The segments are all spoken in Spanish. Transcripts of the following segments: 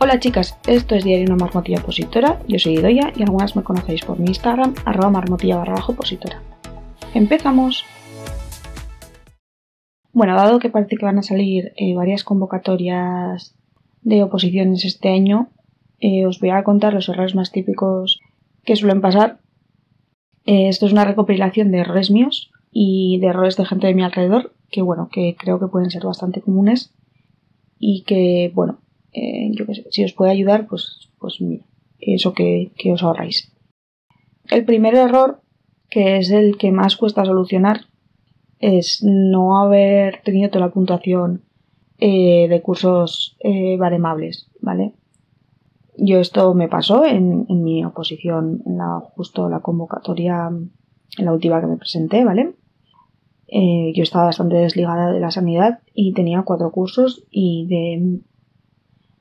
Hola chicas, esto es Diario Una Marmotilla Opositora, yo soy Idoya y algunas me conocéis por mi Instagram, arroba marmotilla barra bajo opositora. ¡Empezamos! Bueno, dado que parece que van a salir eh, varias convocatorias de oposiciones este año, eh, os voy a contar los errores más típicos que suelen pasar. Eh, esto es una recopilación de errores míos y de errores de gente de mi alrededor, que bueno, que creo que pueden ser bastante comunes y que, bueno, eh, si os puede ayudar, pues, pues mira, eso que, que os ahorráis. El primer error, que es el que más cuesta solucionar, es no haber tenido toda la puntuación eh, de cursos eh, baremables, ¿vale? Yo esto me pasó en, en, mi oposición, en la, justo la convocatoria, en la última que me presenté, ¿vale? Yo estaba bastante desligada de la sanidad y tenía cuatro cursos y de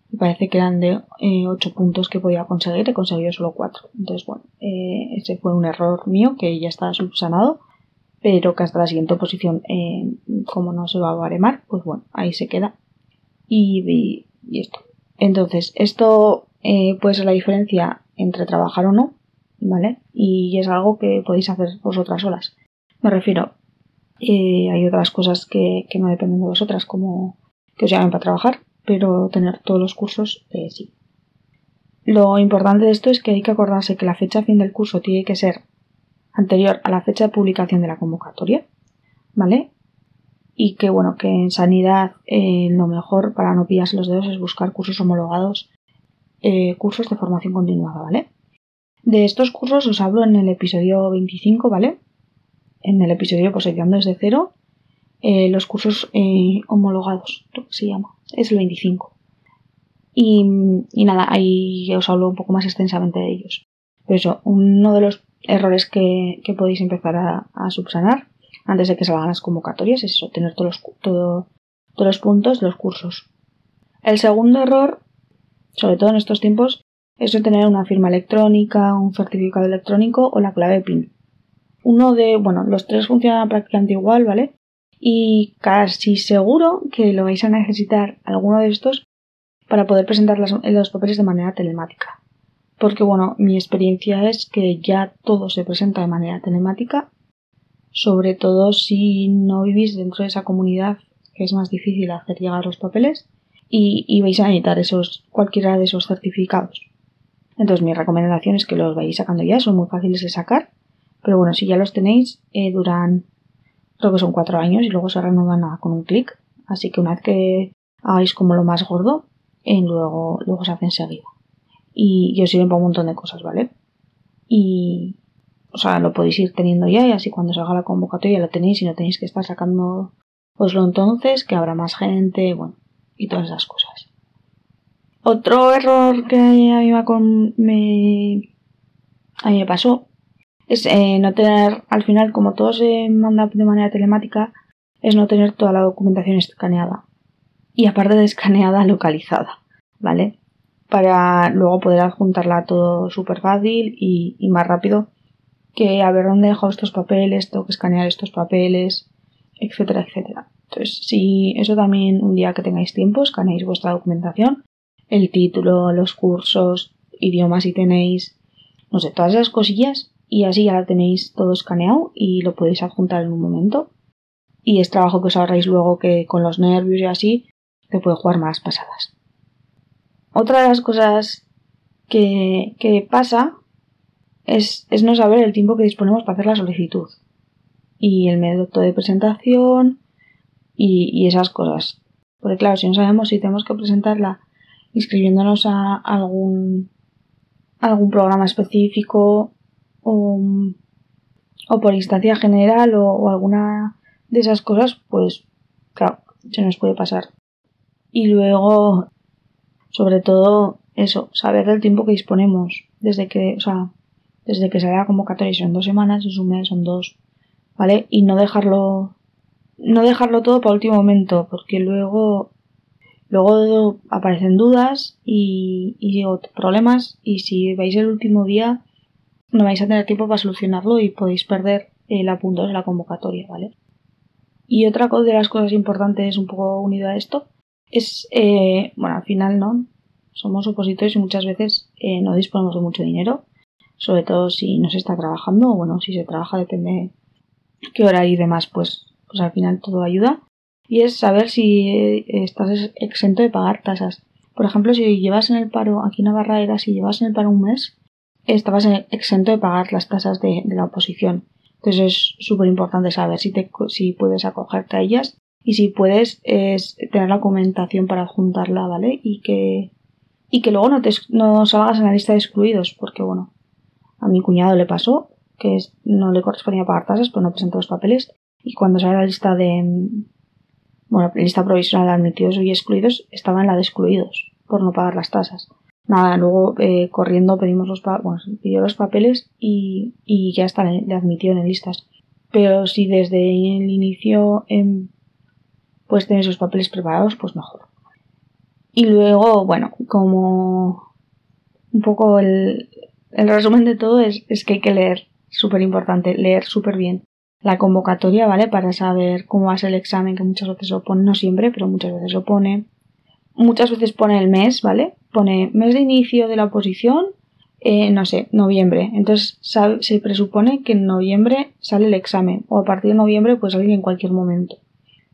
me parece que eran de eh, ocho puntos que podía conseguir, he conseguido solo cuatro. Entonces, bueno, eh, ese fue un error mío que ya está subsanado, pero que hasta la siguiente oposición, eh, como no se va a baremar, pues bueno, ahí se queda. Y, y, esto. Entonces, esto eh, puede ser la diferencia entre trabajar o no, ¿vale? Y es algo que podéis hacer vosotras solas. Me refiero, hay otras cosas que, que, no dependen de vosotras, como que os llamen para trabajar, pero tener todos los cursos eh, sí. Lo importante de esto es que hay que acordarse que la fecha fin del curso tiene que ser anterior a la fecha de publicación de la convocatoria, ¿vale? Y que bueno, que en sanidad eh, lo mejor para no pillarse los dedos es buscar cursos homologados, eh, cursos de formación continuada, ¿vale? De estos cursos os hablo en el episodio 25, ¿vale? en el episodio Poseyendo desde cero, los cursos homologados, lo que se llama, es el 25. Y, y, nada, ahí os hablo un poco más extensamente de ellos. Pero eso, uno de los errores que, que podéis empezar a, a, subsanar antes de que salgan las convocatorias es eso, tener todos los, todo, todos los puntos los cursos. El segundo error, sobre todo en estos tiempos, es no tener una firma electrónica, un certificado electrónico o la clave PIN uno de, bueno, los tres funcionan prácticamente igual, ¿vale? Y casi seguro que lo vais a necesitar alguno de estos para poder presentar los papeles de manera telemática. Porque, bueno, mi experiencia es que ya todo se presenta de manera telemática, sobre todo si no vivís dentro de esa comunidad que es más difícil hacer llegar los papeles y, y vais a necesitar esos, cualquiera de esos certificados. Entonces mi recomendación es que los vayáis sacando ya, son muy fáciles de sacar pero bueno, si ya los tenéis, eh, duran, creo que son cuatro años y luego se renuevan con un clic. Así que una vez que hagáis como lo más gordo, eh, luego, luego se hace enseguida. Y, y os sirven para un montón de cosas, ¿vale? Y, o sea, lo podéis ir teniendo ya y así cuando salga la convocatoria lo tenéis y no tenéis que estar sacando oslo entonces, que habrá más gente, bueno, y todas esas cosas. Otro error que a mí me, a mí me pasó es eh, no tener, al final, como todo se manda de manera telemática, es no tener toda la documentación escaneada. Y aparte de escaneada, localizada, ¿vale? Para luego poder adjuntarla todo súper fácil y, más rápido que a ver dónde he dejado estos papeles, tengo que escanear estos papeles, etcétera, etcétera. Entonces, si eso también un día que tengáis tiempo, escaneáis vuestra documentación, el título, los cursos, idiomas si tenéis, no sé, todas esas cosillas y así ya la tenéis todo escaneado y lo podéis adjuntar en un momento. Y es trabajo que os ahorráis luego que con los nervios y así te puede jugar más pasadas. Otra de las cosas que, que pasa es, es, no saber el tiempo que disponemos para hacer la solicitud y el método de presentación y, y esas cosas. Porque claro, si no sabemos si tenemos que presentarla inscribiéndonos a algún, algún programa específico o, o por instancia general o, alguna de esas cosas, pues claro, se nos puede pasar. Y luego, sobre todo, eso, saber del tiempo que disponemos. Desde que, o sea, desde que sale la convocatoria, son dos semanas, es un mes, son dos, ¿vale? Y no dejarlo, no dejarlo todo para último momento, porque luego, luego aparecen dudas y, y problemas, y si vais el último día, no vais a tener tiempo para solucionarlo y podéis perder el apunto de la convocatoria, ¿vale? Y otra de las cosas importantes, un poco unido a esto, es, eh, bueno, al final, ¿no? somos opositores y muchas veces eh, no disponemos de mucho dinero, sobre todo si no se está trabajando, o bueno, si se trabaja depende qué hora y demás, pues, pues al final todo ayuda. Y es saber si eh, estás exento de pagar tasas. Por ejemplo, si llevas en el paro, aquí en Navarra era, si llevas en el paro un mes, estabas exento de pagar las tasas de, la oposición. Entonces es súper importante saber si, te, si puedes acogerte a ellas y si puedes es tener la documentación para adjuntarla, ¿vale? Y que, y que luego no, te, no salgas en la lista de excluidos, porque bueno, a mi cuñado le pasó que no le correspondía pagar tasas, pero no presentó los papeles y cuando sale la lista de, bueno, la lista provisional de admitidos y excluidos estaba en la de excluidos por no pagar las tasas. Nada, luego eh, corriendo pedimos los, bueno, pidió los papeles y, y ya está, le admitió en listas. Pero si desde el inicio eh, puedes tener esos papeles preparados, pues mejor. Y luego, bueno, como un poco el, el resumen de todo es, es que hay que leer, súper importante, leer súper bien la convocatoria, ¿vale? Para saber cómo va el examen, que muchas veces lo pone, no siempre, pero muchas veces lo pone. Muchas veces pone el mes, ¿vale? Pone mes de inicio de la oposición, eh, no sé, noviembre. Entonces se presupone que en noviembre sale el examen, o a partir de noviembre pues salir en cualquier momento.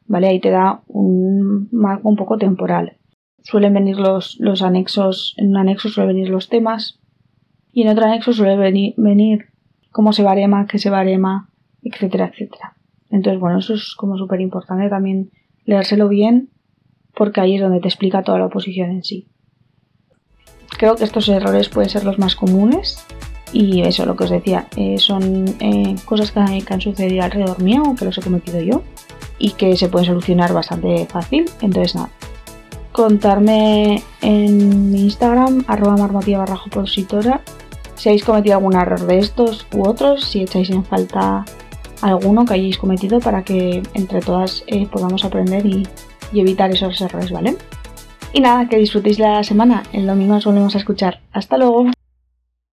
¿Vale? Ahí te da un marco un poco temporal. Suelen venir los, los anexos, en un anexo suelen venir los temas, y en otro anexo suele venir, venir cómo se barema, qué se barema, etcétera, etcétera. Entonces, bueno, eso es como súper importante también leérselo bien porque ahí es donde te explica toda la oposición en sí. Creo que estos errores pueden ser los más comunes y eso, lo que os decía, eh, son eh, cosas que, han sucedido alrededor mío o que los he cometido yo y que se pueden solucionar bastante fácil. Entonces, nada, contarme en Instagram, arroba marmotilla barra opositora, si habéis cometido algún error de estos u otros, si echáis en falta alguno que hayáis cometido para que entre todas eh, podamos aprender y evitar esos errores, ¿vale? Y nada, que disfrutéis la semana. El domingo nos volvemos a escuchar. Hasta luego.